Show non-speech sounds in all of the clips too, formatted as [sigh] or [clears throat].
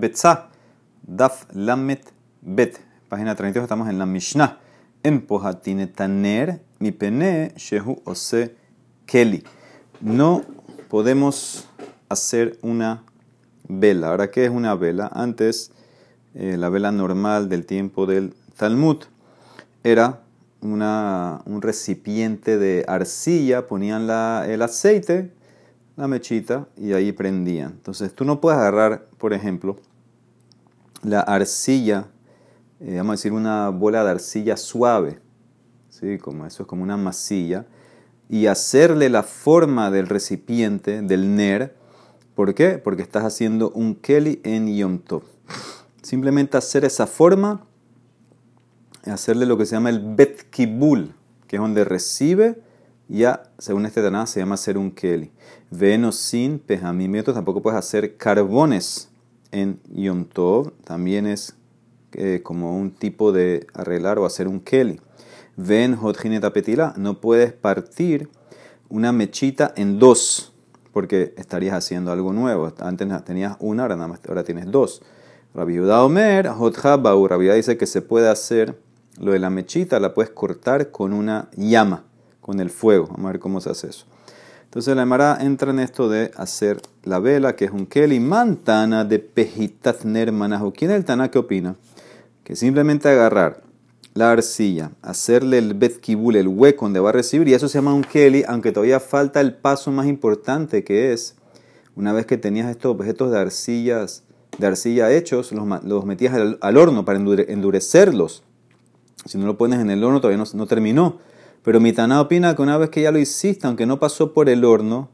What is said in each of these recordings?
Betzah, Daf Lamet Bet, página 32, estamos en la Mishnah. En Pohatine Taner, mi Shehu Ose Keli. No podemos hacer una vela. Ahora, ¿qué es una vela? Antes, eh, la vela normal del tiempo del Talmud era una, un recipiente de arcilla, ponían la, el aceite la mechita y ahí prendían. Entonces tú no puedes agarrar, por ejemplo, la arcilla, eh, vamos a decir una bola de arcilla suave, ¿sí? como eso es como una masilla, y hacerle la forma del recipiente, del ner. ¿Por qué? Porque estás haciendo un keli en Yom Tov. Simplemente hacer esa forma, hacerle lo que se llama el bet kibul, que es donde recibe ya, según este Taná, se llama hacer un keli. Venos sin pejamimientos, tampoco puedes hacer carbones en Yom Tov, también es eh, como un tipo de arreglar o hacer un keli. Ven hotjineta petila, no puedes partir una mechita en dos, porque estarías haciendo algo nuevo. Antes tenías una, ahora, nada más, ahora tienes dos. Rabbi Omer, Hotjabau, Rabbi dice que se puede hacer lo de la mechita, la puedes cortar con una llama con el fuego. Vamos a ver cómo se hace eso. Entonces la Emara entra en esto de hacer la vela, que es un keli, mantana de pejitatner manajo. ¿Quién es el Tana que opina? Que simplemente agarrar la arcilla, hacerle el betkibul, el hueco donde va a recibir, y eso se llama un keli, aunque todavía falta el paso más importante que es, una vez que tenías estos objetos de arcillas, de arcilla hechos, los, metías al, horno para endurecerlos. Si no lo pones en el horno todavía no terminó. Pero Mitana opina que una vez que ya lo hiciste, aunque no pasó por el horno,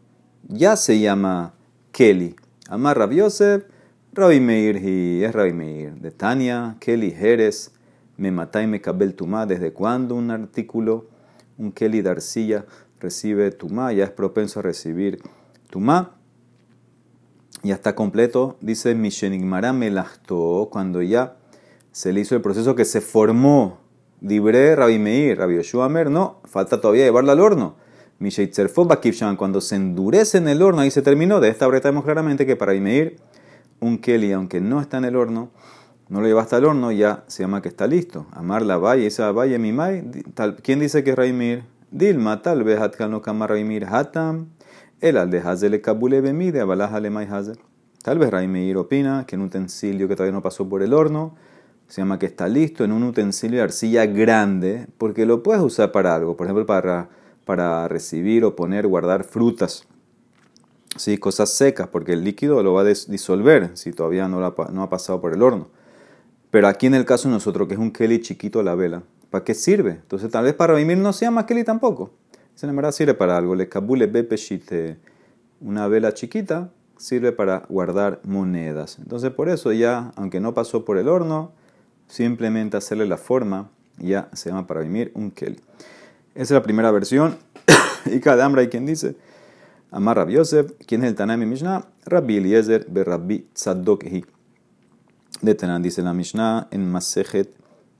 ya se llama Kelly. Amar Rabbi Yosef, Rabbi Meir y es Rabbi Meir. De Tania, Kelly Jerez, me mata y me cabel tumá. ¿Desde cuándo un artículo, un Kelly de arcilla, recibe tumá? Ya es propenso a recibir tumá. Ya está completo. Dice Mishenigmara Melachto, cuando ya se le hizo el proceso que se formó Dibre Rabbi Meir, Rabbi Yoshua Mer, no, falta todavía llevarla al horno. Cuando se endurece en el horno, ahí se terminó. De esta breta vemos claramente que para Meir, un Keli, aunque no está en el horno, no lo lleva hasta el horno, ya se llama que está listo. Amar la valle, esa valle mimai. ¿Quién dice que es Raimir? Dilma, tal vez Hatkano Kama Raimir Hatam. El al de Hazel Kabule Bemide, Abalaja Lemay Hazel. Tal vez Raimir opina que un utensilio que todavía no pasó por el horno, se llama que está listo en un utensilio de arcilla grande, porque lo puedes usar para algo, por ejemplo, para, para recibir o poner, guardar frutas, ¿sí? cosas secas, porque el líquido lo va a disolver si todavía no, ha pasado por el horno. Pero aquí en el caso de nosotros, que es un Kelly chiquito la vela, ¿para qué sirve? Entonces tal vez para vivir no se llama Kelly tampoco. Se verdad sirve para algo. Le cabule bepeshite, una vela chiquita, sirve para guardar monedas. Entonces por eso ya, aunque no pasó por el horno, simplemente hacerle la forma, ya se llama para vivir un kel. Esa es la primera versión. [coughs] y cada hambre hay quien dice, Amar Rabbi Yosef, ¿quién es el Tanami Mishnah? Rabbi Eliezer be Rabbi Tzadok De Tanan dice la Mishnah en Masejet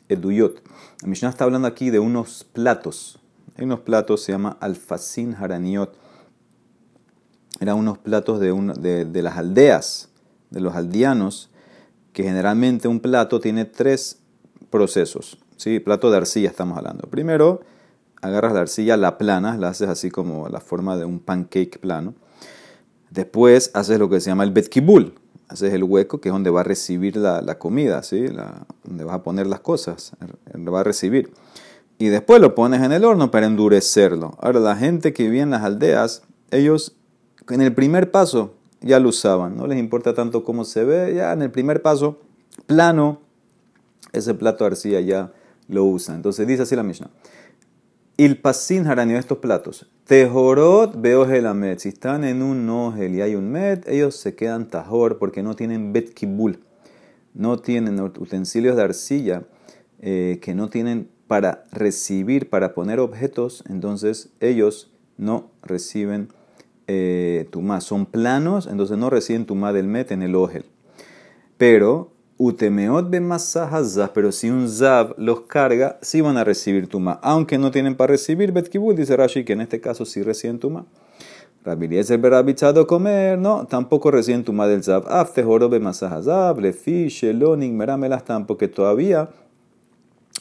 Eduyot. La Mishnah está hablando aquí de unos platos. Hay unos platos, se llama Alfacin Haraniot. Eran unos platos de, de, de las aldeas, de los aldeanos que generalmente un plato tiene tres procesos. ¿sí? Plato de arcilla estamos hablando. Primero, agarras la arcilla, la plana, la haces así como la forma de un pancake plano. Después haces lo que se llama el betkibul. Haces el hueco, que es donde va a recibir la, comida, ¿sí? donde vas a poner las cosas, donde va a recibir. Y después lo pones en el horno para endurecerlo. Ahora, la gente que vive en las aldeas, ellos en el primer paso ya lo usaban, no les importa tanto cómo se ve, ya en el primer paso, plano, ese plato de arcilla ya lo usan. Entonces dice así la Mishnah. Il pasin de estos platos. Tejorot veo met. Si están en un nogel y hay un met, ellos se quedan tajor porque no tienen bet kibul. No tienen utensilios de arcilla eh, que no tienen para recibir, para poner objetos. Entonces ellos no reciben eh, tumá son planos, entonces no reciben tumá del met en el ojel. Pero, utemeot be pero si un zav los carga, sí van a recibir tumá, aunque no tienen para recibir betkibul, dice Rashi, que en este caso sí reciben tumá. Rabbi Eliezer berabitzado comer, no, tampoco recién tu del zab. Afte jorobe masahazab, lefi, sheloning, meramelas, porque todavía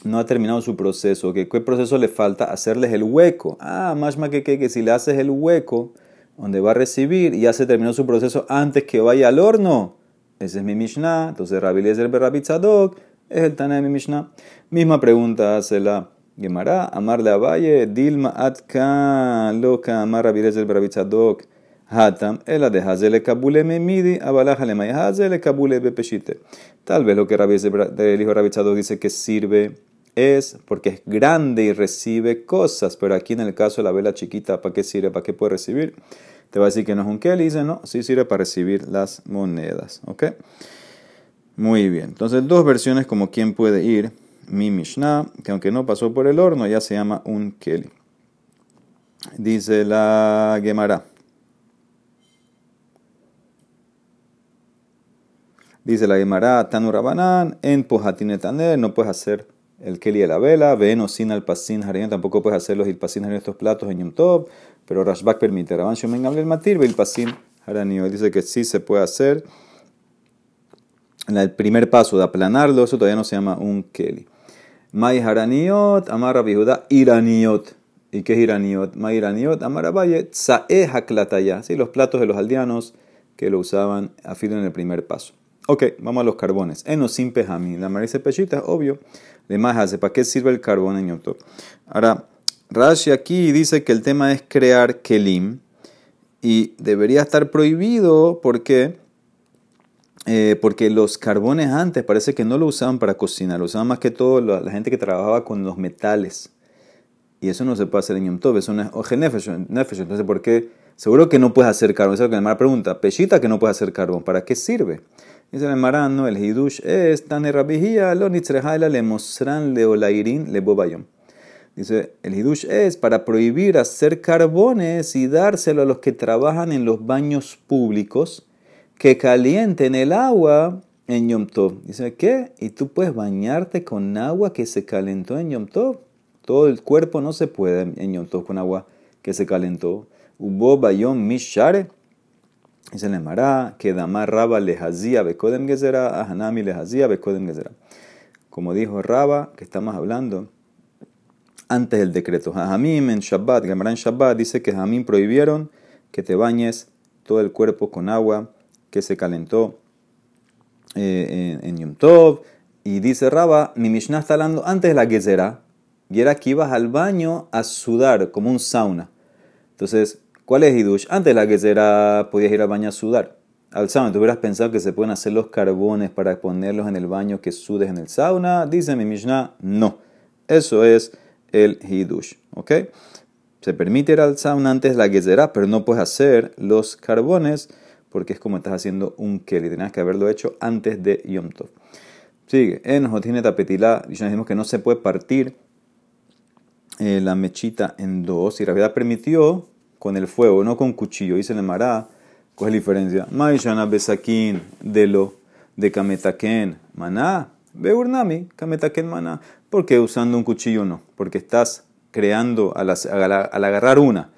no ha terminado su proceso. ¿Qué, ¿Qué proceso le falta? Hacerles el hueco. Ah, más que, que, que si le haces el hueco donde va a recibir, ya se terminó su proceso antes que vaya al horno. Ese es mi Mishnah. Entonces, Rabbi Eliezer berabitzadok es el Tana de mi Mishnah. Misma pregunta hace la Gemara, amarle a Valle, Dilma atka loca amar Rabbi el Barabitzadok, Hatam, ela de Hazele Kabule Memidi, Abalaja le Hazele Kabule Bepeshite. Tal vez lo que el hijo Rabitzadok dice que sirve es porque es grande y recibe cosas, pero aquí en el caso de la vela chiquita, ¿para qué sirve? ¿Para qué puede recibir? Te va a decir que no es un Kelly, dice no, sí sirve para recibir las monedas, ¿ok? Muy bien, entonces dos versiones como quién puede ir mi Mishnah, que aunque no pasó por el horno, ya se llama un Keli. Dice la Gemara. Dice la Gemara, Tanurabanan, en Pojatinetaner, no puedes hacer el Keli de la vela, ven o sin al pasin tampoco puedes hacer los ilpasin en estos platos en Yom pero Rashbak permite. Raban Shomen el Matir, ilpasin haranio. Dice que sí se puede hacer. El primer paso de aplanarlo, eso todavía no se llama un Keli. May haraniot, amar Judá, iraniot. ¿Y qué es iraniot? May iraniot, amar Abaye, tsae haklataya. Sí, los platos de los aldeanos que lo usaban a en el primer paso. Ok, vamos a los carbones. Eno sin pejami. La marice pechita obvio. De más hace, ¿para qué sirve el carbón en Yoto? Ahora, Rashi aquí dice que el tema es crear kelim. Y debería estar prohibido porque eh, porque los carbones antes parece que no lo usaban para cocinar, lo usaban más que todo la, gente que trabajaba con los metales. Y eso no se puede hacer en Yom Tov, eso no es Entonces, ¿por qué? Seguro que no puedes hacer carbón. Esa es el Mar pregunta. Peshita que no puede hacer carbón, ¿para qué sirve? Dice el Marán, no, el Hidush es tan lo le mostran leolairin le bobayom. Dice, el Hidush es para prohibir hacer carbones y dárselo a los que trabajan en los baños públicos que calienten el agua en Yom Tov. Dice, ¿qué? ¿Y tú puedes bañarte con agua que se calentó en Yom Tov? Todo el cuerpo no se puede en Yom Tov con agua que se calentó. Hubo bayom mishare. Dice le mará, que damar raba lejazía bekodem gezera, ahanami lejazía bekodem gezera. Como dijo Raba, que estamos hablando antes del decreto. Hamim en Shabbat, Gemara en Shabbat dice que Hamim prohibieron que te bañes todo el cuerpo con agua que se calentó eh, en, Yom Tov. Y dice Raba, mi Mishnah está hablando antes de la Gezerá. Y era que ibas al baño a sudar, como un sauna. Entonces, ¿cuál es Hidush? Antes la Gezerá podías ir al baño a sudar. Al sauna, tú hubieras pensado que se pueden hacer los carbones para ponerlos en el baño que sudes en el sauna. Dice mi Mishnah, no. Eso es el Hidush. ¿Ok? Se permite ir al sauna antes la Gezerá, pero no puedes hacer los carbones porque es como estás haciendo un keli. Tenías que haberlo hecho antes de Yom Tov. Sigue. En Jotine Tapetilá, dijimos que no se puede partir eh, la mechita en dos. Y la verdad permitió con el fuego, no con cuchillo. Dice el Mará, ¿cuál es la diferencia? Maishana besakin de lo de kametaken maná. Beurnami, kametaken maná. ¿Por qué usando un cuchillo no? Porque estás creando, al agarrar una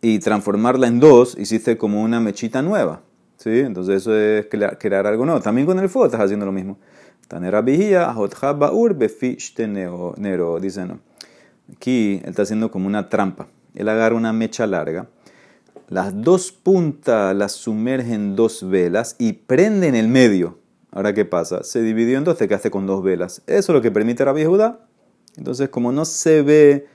y transformarla en dos, hiciste como una mechita nueva. ¿Sí? Entonces eso es crear, algo nuevo. También con el fuego estás haciendo lo mismo. Tanera vigía, baur, nero. Dice no. Aquí él está haciendo como una trampa. Él agarra una mecha larga. Las dos puntas las sumerge en dos velas y prende en el medio. Ahora, ¿qué pasa? Se dividió en dos, te quedaste con dos velas. Eso es lo que permite Rabbi Judá. Entonces, como no se ve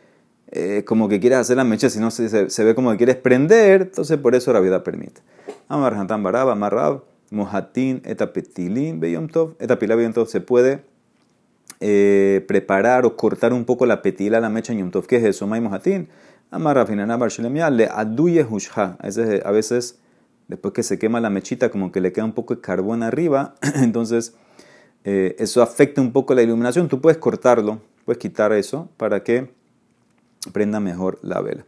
eh, como que quieres hacer la mecha, si no se, se, ve como que quieres prender, entonces por eso la vida permite. Amar Hantan Barab, Amarrab, Mohatin, Etapetilin, Beyom Tov. Etapilá se puede eh, preparar o cortar un poco la petila, la mecha en Yom Tov. ¿Qué es eso? May Mohatin, Amarrab, Hinanabar Shulemia, le aduye hushha. A veces, después que se quema la mechita, como que le queda un poco de carbón arriba, [clears throat] entonces eh, eso afecta un poco la iluminación. Tú puedes cortarlo, puedes quitar eso para que prenda mejor la vela.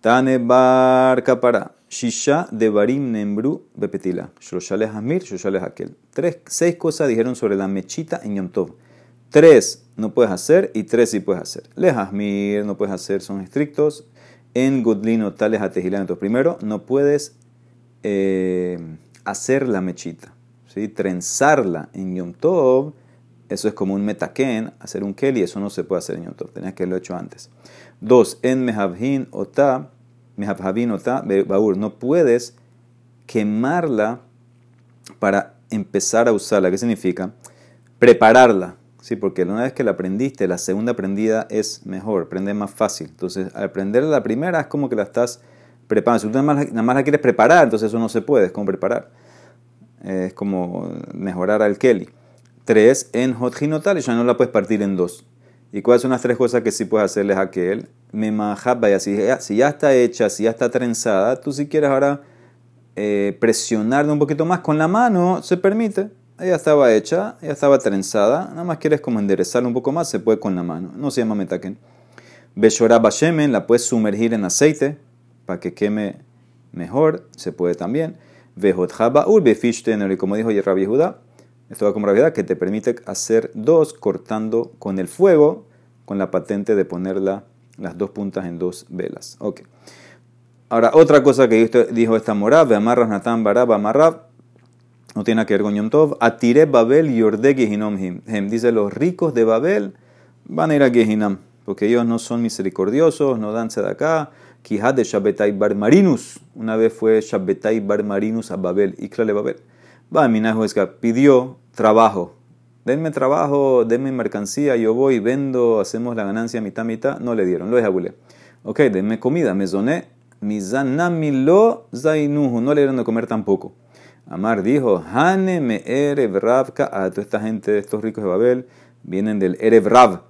Tane barca para Shisha de Barim Nembru Bepetila. Shoshale Hamir, Shoshale Hakel. Tres, seis cosas dijeron sobre la mechita en Yom Tov. Tres no puedes hacer y tres sí puedes hacer. Le Hamir no puedes hacer, son estrictos. en Godlino tales a Entonces, primero, no puedes eh, hacer la mechita, ¿sí? trenzarla en Yom Tov. Eso es como un metaken, hacer un keli, eso no se puede hacer en Yom Tov, tenías que haberlo hecho antes. Dos, en Mehavhin Ota, Mehavhin Ota, Baur, no puedes quemarla para empezar a usarla. ¿Qué significa? Prepararla. Sí, porque una vez que la aprendiste, la segunda aprendida es mejor, aprende más fácil. Entonces, al aprender la primera es como que la estás preparando. Si tú nada más, la quieres preparar, entonces eso no se puede, es como preparar. Es como mejorar al Kelly. Tres, en Hot ya no la puedes partir en dos. ¿Y cuáles son las tres cosas que sí puedes hacerles a aquel? Me vaya, si, si ya está hecha, si ya está trenzada, tú si quieres ahora eh, presionarle un poquito más con la mano, se permite. Ella estaba hecha, ya estaba trenzada, nada más quieres como enderezarla un poco más, se puede con la mano. No se llama metaken. Beshorah bashemen, la puedes sumergir en aceite para que queme mejor, se puede también. Vejot habaul befishten, y como dijo Rabbi Judá, esto va como realidad que te permite hacer dos cortando con el fuego, con la patente de ponerla las dos puntas en dos velas. Ok. Ahora, otra cosa que dijo esta morab, amarras natan barab amarrab, no tiene que ver con Yom Tov. Atire Babel y Gehinom him. Dice, los ricos de Babel van a ir a Gehinam, porque ellos no son misericordiosos, no dan acá. Kijad de Shabbetai Bar Marinus. Una vez fue Shabbetai Bar Marinus a Babel, y Iklale Babel. Va, Minajuesca, pidió trabajo. Denme trabajo, denme mercancía, yo voy, vendo, hacemos la ganancia mitad mitad. No le dieron, lo dejé Ok, denme comida, me zoné Mizanamilo zainuhu. No le dieron de comer tampoco. Amar dijo, Hane me erev ravka. A toda esta gente, de estos ricos de Babel, vienen del erev rav.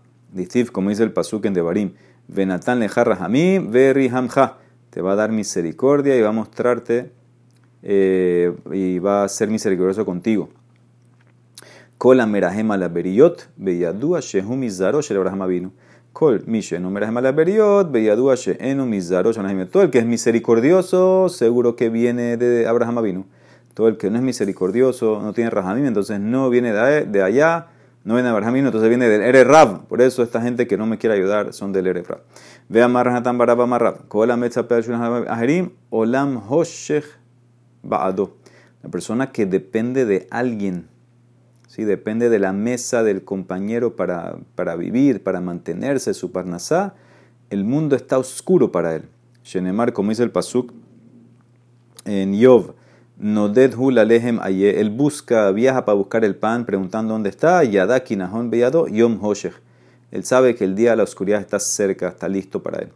Como dice el pasuk en Devarim. Venatan lejarra hamí, veri hamja. Te va a dar misericordia y va a mostrarte eh, y va a ser misericordioso contigo. Kola merahema la beriot, beyadua shehum izaro shel Abraham vino. Kol Mishe no Beriot, Todo el que es misericordioso, seguro que viene de Abraham Avinu. Todo el que no es misericordioso, no tiene Rahamim, entonces no viene de allá, no viene de Abraham Avinu, entonces viene del Ere Rab. Por eso esta gente que no me quiere ayudar son del Ere Rab. Ve a Marranatan Baraba Marrab. Kol Aherim, Olam Hoshech Baado. La persona que depende de alguien ¿sí? depende de la mesa del compañero para, para vivir, para mantenerse, su parnasá, el mundo está oscuro para él. Shenemar, como dice el Pasuk en Yov, Noded Hul Alehem él busca, viaja para buscar el pan, preguntando dónde está, Yadaki Nahon Beyado, Yom Hoshech. Él sabe que el día de la oscuridad está cerca, está listo para él.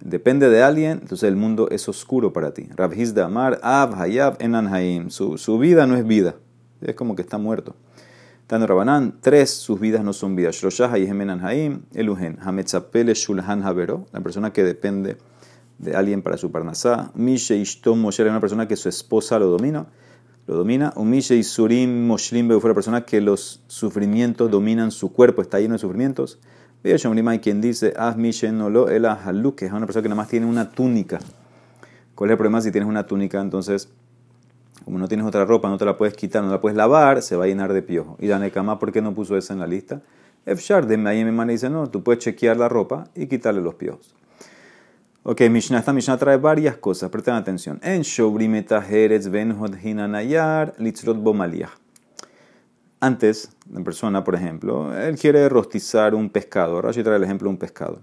Depende de alguien, entonces el mundo es oscuro para ti. Rabhiz Amar, Ab Hayab Enan Su, su vida no es vida, es como que está muerto. Tano Rabanán, tres, sus vidas no son vidas. Shloshah Yehemenan Haim, Eluhen, Hametzapele Shulhan Havero, la persona que depende de alguien para su parnasá. Mishe Ishtom Moshe, una persona que su esposa lo domina. Lo domina. Umishe Isurim Moshlim fue la persona que los sufrimientos dominan su cuerpo, está lleno de sufrimientos. Veo hay quien dice, Ah, Mishe no lo, el que es una persona que nada más tiene una túnica. ¿Cuál es el problema si tienes una túnica? Entonces como no tienes otra ropa, no te la puedes quitar, no la puedes lavar, se va a llenar de piojo. Y Danekama, ¿por qué no puso esa en la lista? Efshar de mi me dice, no, tú puedes chequear la ropa y quitarle los piojos. Ok, Mishnah, esta Mishnah trae varias cosas, presten atención. En Shobrimeta Jerez Ben Hinanayar Litzrot Bomaliah. Antes, la persona, por ejemplo, él quiere rostizar un pescado. Ahora trae el ejemplo de un pescado.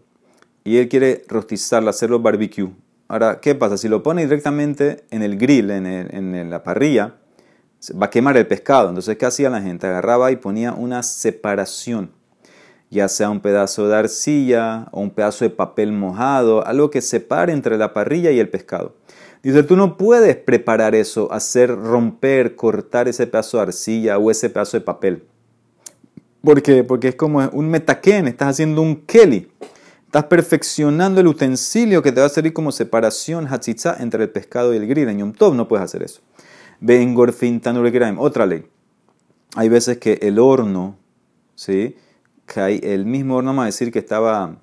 Y él quiere rostizarlo, hacerlo barbecue. Ahora, ¿qué pasa? Si lo pone directamente en el grill, en, la parrilla, va a quemar el pescado. Entonces, ¿qué hacía la gente? Agarraba y ponía una separación, ya sea un pedazo de arcilla o un pedazo de papel mojado, algo que separe entre la parrilla y el pescado. Dice, tú no puedes preparar eso, hacer romper, cortar ese pedazo de arcilla o ese pedazo de papel. ¿Por qué? Porque es como un metaquén, estás haciendo un keli. Estás perfeccionando el utensilio que te va a servir como separación hatzitza entre el pescado y el grill. En Yom no puedes hacer eso. Ben Gorfin Otra ley. Hay veces que el horno, ¿sí? El mismo horno, a decir que estaba,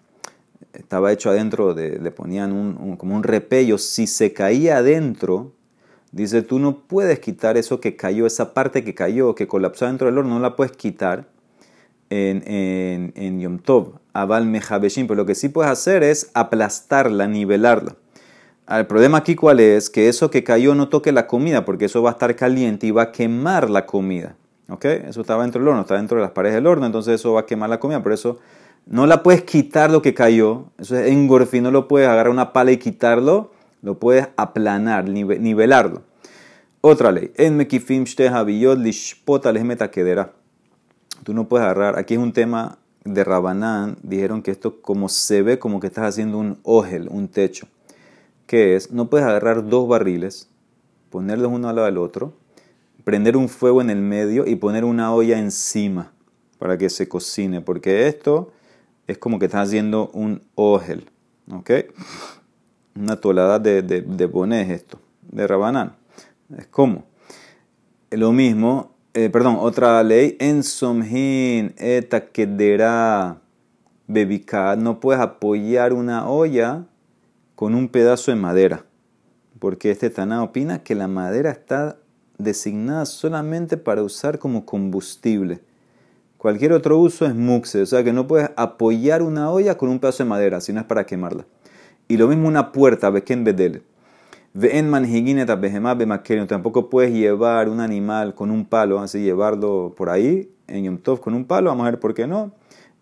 estaba hecho adentro, de, le ponían un, como un repello. Si se caía adentro, dice tú no puedes quitar eso que cayó, esa parte que cayó, que colapsó dentro del horno, no la puedes quitar en, en, en Yom Tov, Aval Mejabeshim, pero lo que sí puedes hacer es aplastarla, nivelarla. El problema aquí cuál es, que eso que cayó no toque la comida, porque eso va a estar caliente y va a quemar la comida. Eso estaba dentro del horno, está dentro de las paredes del horno, entonces eso va a quemar la comida, por eso no la puedes quitar lo que cayó, eso es engorfi, no lo puedes agarrar una pala y quitarlo, lo puedes aplanar, nivelarlo. Otra ley, en mekifim lishpota quedera. Tú no puedes agarrar, aquí es un tema de Rabanán, dijeron que esto como se ve como que estás haciendo un ojel, un techo que es, no puedes agarrar dos barriles, ponerlos uno al lado del otro, prender un fuego en el medio y poner una olla encima para que se cocine, porque esto es como que estás haciendo un ojel, ¿ok? Una tolada de, de, de esto, de rabanán. Es como. Lo mismo, eh, perdón, otra ley, en somhin eta kedera bebika, no puedes apoyar una olla con un pedazo de madera, porque este Taná opina que la madera está designada solamente para usar como combustible. Cualquier otro uso es muxe, o sea que no puedes apoyar una olla con un pedazo de madera, sino es para quemarla. Y lo mismo una puerta, beken bedel. Ven manhiguineta behemá Tampoco puedes llevar un animal con un palo, así llevarlo por ahí, en Yom Tov con un palo, vamos a ver por qué no.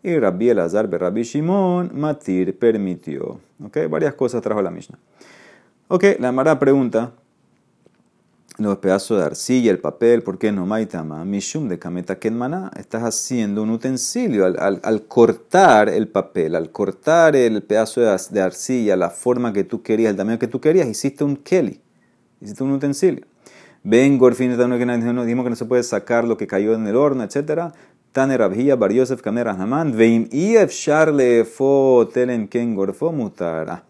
Y Rabbi Elazar, Rabbi Shimon, Matir permitió. ¿Ok? Varias cosas trajo la Mishnah. Ok, la Mara pregunta, los pedazos de arcilla, el papel, ¿por qué no maitama? Mishum de kameta kenmana, estás haciendo un utensilio al, cortar el papel, al cortar el pedazo de, arcilla, la forma que tú querías, el tamaño que tú querías, hiciste un keli, hiciste un utensilio. Ven, Gorfin, dijimos que no se puede sacar lo que cayó en el horno, etcétera. Tane Rabhia Bar Yosef Kamer Veim Efshar Lefo Telen Ken Gorfo Mutara.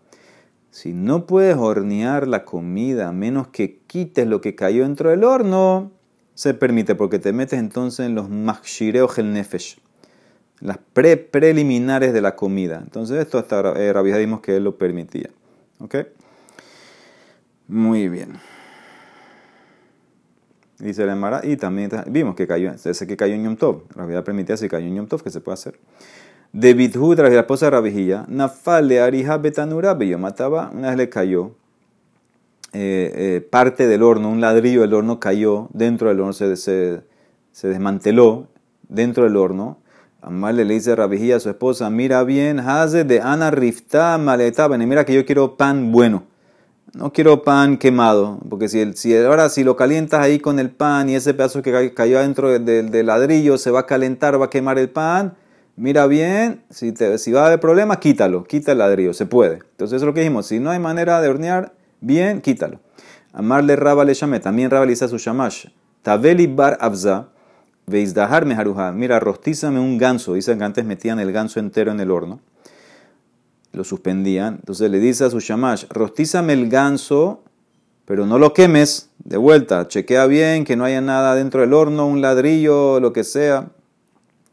Si no puedes hornear la comida a menos que quites lo que cayó dentro del horno, se permite porque te metes entonces en los Machshireo el Nefesh, las pre preliminares de la comida. Entonces, esto hasta eh, Rabhia dimos que él lo permitía. ¿Ok? Muy bien. Dice la Emara, y también vimos que cayó, ese que cayó en Yom Tov. Vida permitía si cayó en Yom Tov, que se puede hacer. De Bithud, la esposa de Rabijilla, Nafale Arija Betanura mataba, una vez le cayó eh, eh, parte del horno, un ladrillo del horno cayó dentro del horno, se, se, se desmanteló dentro del horno. Amarle le dice a Rabijilla a su esposa, mira bien, Haze de Ana Rifta Maletaba, mira que yo quiero pan bueno no quiero pan quemado, porque si, el, si ahora si lo calientas ahí con el pan y ese pedazo que cayó adentro del, ladrillo se va a calentar, va a quemar el pan, mira bien, si, te, si va a haber problemas, quítalo, quita el ladrillo, se puede. Entonces es lo que dijimos, si no hay manera de hornear, bien, quítalo. Amarle Raba le llamé, también Raba le su shamash, Tabeli bar abza, veizdahar meharuha, mira, rostízame un ganso, dicen que antes metían el ganso entero en el horno lo suspendían. Entonces le dice a su shamash, rostízame el ganso, pero no lo quemes de vuelta. Chequea bien que no haya nada dentro del horno, un ladrillo, lo que sea,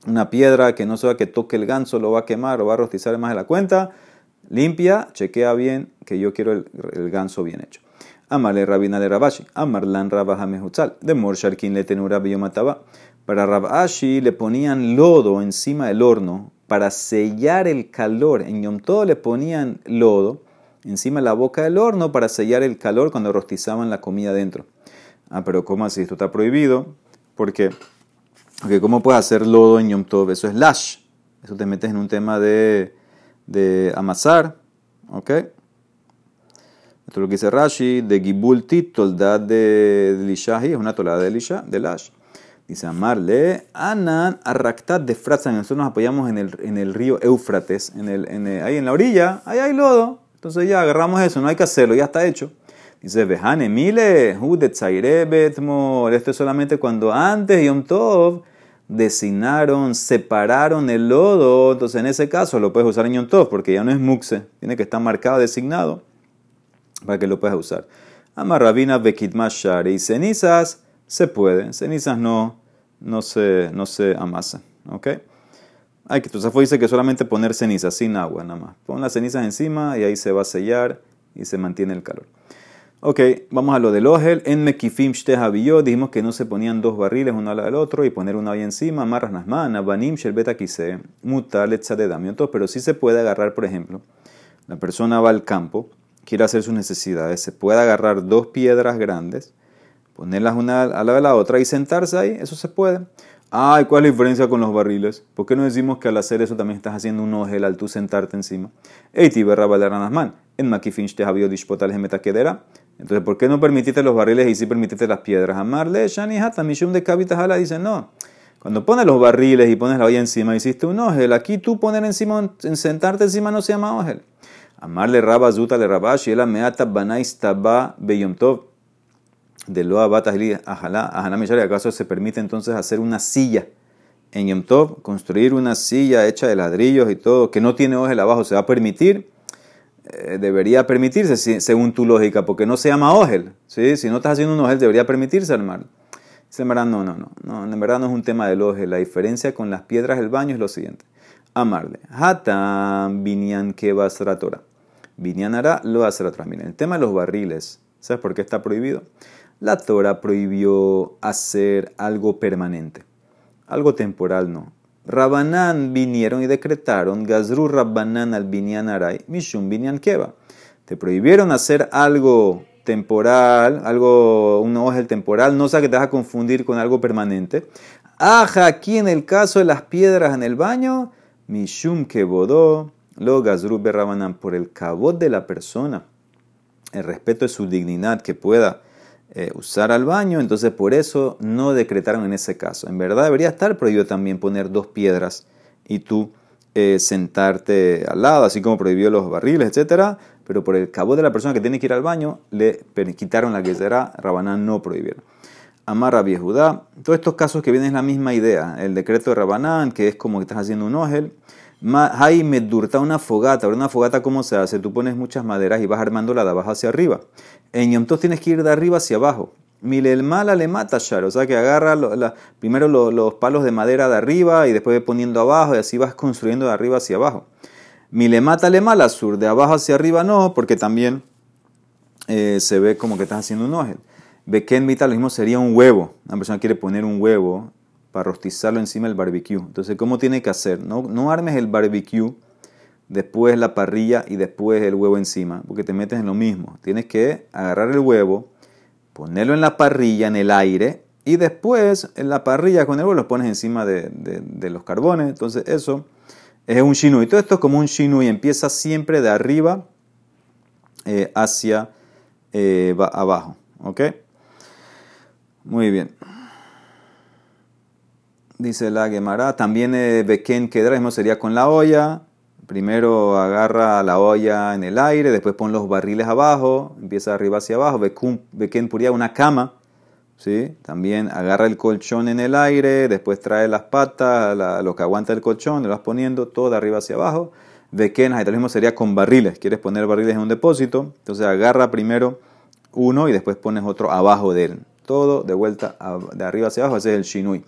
una piedra que no sea que toque el ganso, lo va a quemar o va a rostizar más de la cuenta. Limpia, chequea bien que yo quiero el, ganso bien hecho. Amale Rabina de Rabashi, Amarlan Rabajamehutzal, de Morsharkin le tenura mataba. Para Rabashi le ponían lodo encima del horno para sellar el calor. En Yom Tov le ponían lodo encima de la boca del horno para sellar el calor cuando rostizaban la comida dentro. Ah, pero ¿cómo así? Esto está prohibido. ¿Por Porque ¿cómo puedes hacer lodo en Yom Tov? Eso es lash. Eso te metes en un tema de, de amasar. ¿Ok? Esto es lo que dice Rashi, de Gibul Titolda de Lishahi, es una tolada de Lisha, de Lash. Dice Amarle, Anan Arraktat de Fratzan. Nosotros nos apoyamos en el, en el río Éufrates, en el, en ahí en la orilla, ahí hay lodo. Entonces ya agarramos eso, no hay que hacerlo, ya está hecho. Dice, Vejane, Mile, Esto es solamente cuando antes Yom Tov designaron, separaron el lodo. Entonces en ese caso lo puedes usar en Yom porque ya no es muxe, tiene que estar marcado, designado para que lo puedas usar. Amarrabina Bekitmashar y cenizas se puede, cenizas no, no se, no se amasan. ¿ok? Hay que, dice que solamente poner cenizas, sin agua nada más. Pon las cenizas encima y ahí se va a sellar y se mantiene el calor. Ok, vamos a lo del ogel. En Mekifim Shtehaviyot dijimos que no se ponían dos barriles uno al lado del otro y poner una ahí encima. Marras Nasman, Abanim, Shelbeta Kise, Mutar, Letzadedamientos. Pero sí se puede agarrar, por ejemplo, la persona va al campo, quiere hacer sus necesidades, se puede agarrar dos piedras grandes, ponerlas una al lado de la otra y sentarse ahí. Eso se puede. Ay, ¿cuál es la diferencia con los barriles? ¿Por qué no decimos que al hacer eso también estás haciendo un ogel al tú sentarte encima? Eiti berra Nasman. En Makifin Shtehaviyot Ishpotal quedera. Entonces, ¿por qué no permitiste los barriles y sí permitiste las piedras? Amarle, Shani Hata, Mishum de Kabita dice no. Cuando pones los barriles y pones la olla encima, hiciste un ogel. Aquí tú poner encima, en sentarte encima no se llama ogel. Amarle Rabba Zuta le Rabash y la meata banais taba beyom tov. De loa batahli ajala, ajala mishari. ¿Acaso se permite entonces hacer una silla en Yom Tov? Construir una silla hecha de ladrillos y todo, que no tiene ogel abajo, ¿se va a permitir? Eh, debería permitirse según tu lógica, porque no se llama ogel. Si no estás haciendo un ogel, debería permitirse armar. En verdad, no, no, no, no. En verdad no es un tema del ogel. La diferencia con las piedras del baño es lo siguiente. Amarle. Hatam binyan basratora. Binyan hará lo asratora. Miren, el tema de los barriles. ¿Sabes por qué está prohibido? La Torah prohibió hacer algo permanente. Algo temporal no. Rabanán vinieron y decretaron, Gazru Rabbanán al Binyan Aray, Mishum Binyan Keva. Te prohibieron hacer algo temporal, algo, un ogel temporal, no sea que te vas a confundir con algo permanente. Aja, aquí en el caso de las piedras en el baño, Mishum Kebodó, lo Gazru Rabanán, por el cabot de la persona, el respeto de su dignidad que pueda eh, usar al baño, entonces por eso no decretaron en ese caso. En verdad debería estar prohibido también poner dos piedras y tú eh, sentarte al lado, así como prohibió los barriles, etc. Pero por el cabo de la persona que tiene que ir al baño, le quitaron la que será, Rabanán no prohibieron. Amarra Judá. Todos estos casos que vienen es la misma idea. El decreto de Rabanán, que es como que estás haciendo un ogel. Hay medurta una fogata. Ahora, una fogata, ¿cómo se hace? Tú pones muchas maderas y vas armando la de abajo hacia arriba. En Yom tienes que ir de arriba hacia abajo. Milel mala le mata Shar, o sea que agarra primero los palos de madera de arriba y después poniendo abajo y así vas construyendo de arriba hacia abajo. Mile mata le mala sur, de abajo hacia arriba no, porque también eh, se ve como que estás haciendo un ángel. Beken mita lo mismo sería un huevo. Una persona quiere poner un huevo para rostizarlo encima del barbecue. Entonces, ¿cómo tiene que hacer? No, no armes el barbecue, después la parrilla y después el huevo encima, porque te metes en lo mismo. Tienes que agarrar el huevo, ponerlo en la parrilla, en el aire, y después en la parrilla con el huevo lo pones encima de, los carbones. Entonces, eso es un shinui. Todo esto es como un shinui. Empieza siempre de arriba eh, hacia eh, abajo. ¿Ok? Muy bien. Dice la Gemara. También eh, Beken Kedra, sería con la olla. Primero agarra la olla en el aire, después pon los barriles abajo, empieza arriba hacia abajo. Beken Puría, una cama. ¿sí? También agarra el colchón en el aire, después trae las patas, lo que aguanta el colchón, le vas poniendo todo de arriba hacia abajo. Beken, mismo sería con barriles. Quieres poner barriles en un depósito, entonces agarra primero uno y después pones otro abajo de él. Todo de vuelta de arriba hacia abajo, ese es el shinui.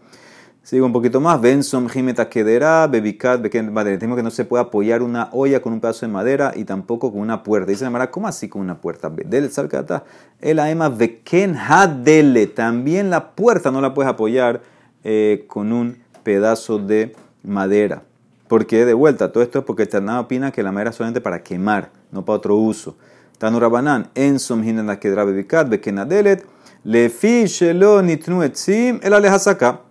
Sigo un poquito más. Benson Jimeta Quedera, Bebicat, Tenemos que no se puede apoyar una olla con un pedazo de madera y tampoco con una puerta. Dice la Mara, ¿cómo así con una puerta? Del Salcata, el Aema Beken Hadele. También la puerta no la puedes apoyar eh, con un pedazo de madera. Porque de vuelta, todo esto es porque Ternado opina que la madera es solamente para quemar, no para otro uso. Tanurabanan, Ensom Jimeta Quedera, Bebicat, Beken Hadelet, Lefi Shelo Nitnu Etzim, el Alejasaka.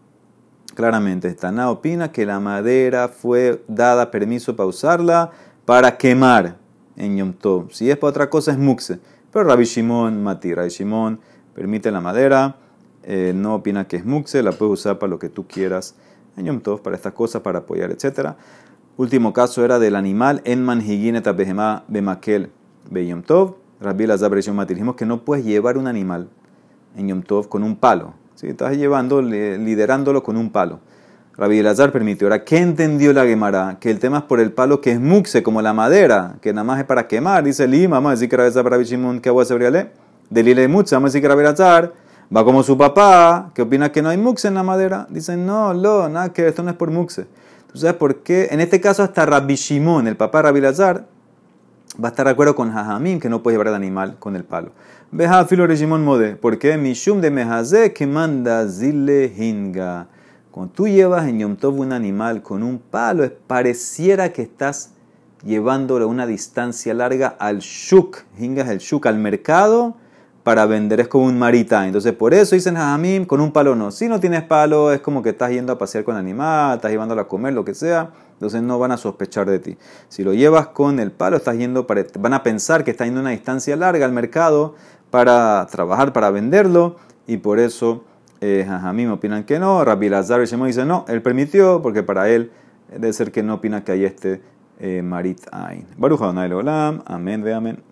Claramente, Taná opina que la madera fue dada permiso para usarla para quemar en Yom Tov. Si es para otra cosa es muxe. Pero Rabbi Shimon mati. Rabbi Shimon permite la madera, eh, no opina que es muxe, la puedes usar para lo que tú quieras en Yom Tov, para estas cosas, para apoyar, etc. Último caso era del animal en manhigineta behemá bemakel be Yom Tov. Rabbi Lazar mati. Dijimos que no puedes llevar un animal en Yom Tov con un palo. ¿Sí? Estás llevando, liderándolo con un palo. Rabbi Elazar permitió. Ahora, ¿qué entendió la Gemara? Que el tema es por el palo que es muxe, como la madera, que nada más es para quemar. Dice Lima, vamos a decir que Rabbi para Shimon, que agua se De Lile Muxe, vamos a decir que Rabbi Elazar va como su papá, que opina que no hay muxe en la madera. Dicen, no, lo, nada, que esto no es por muxe. ¿Tú sabes por qué? En este caso, hasta Rabbi Shimon, el papá de Rabbi Elazar, va a estar de acuerdo con Jajamín, que no puede llevar el animal con el palo. Beja regimón mode. Porque Mishum de Mehaze que manda zile hinga. Cuando tú llevas en Yom Tov un animal con un palo, pareciera que estás llevándolo a una distancia larga al shuk. Hinga es el shuk, al mercado para vender. Es como un marita. Entonces, por eso dicen Jajamim, con un palo no. Si no tienes palo, es como que estás yendo a pasear con el animal, estás llevándolo a comer, lo que sea. Entonces no van a sospechar de ti. Si lo llevas con el palo, estás yendo van a pensar que estás yendo a una distancia larga al mercado para trabajar, para venderlo. Y por eso eh, Jajamim opinan que no. Rabbi Lazar Shemo dice no, él permitió porque para él debe ser que no opina que hay este eh, marit ain. Baruch Adonai Olam. Amén ve amén.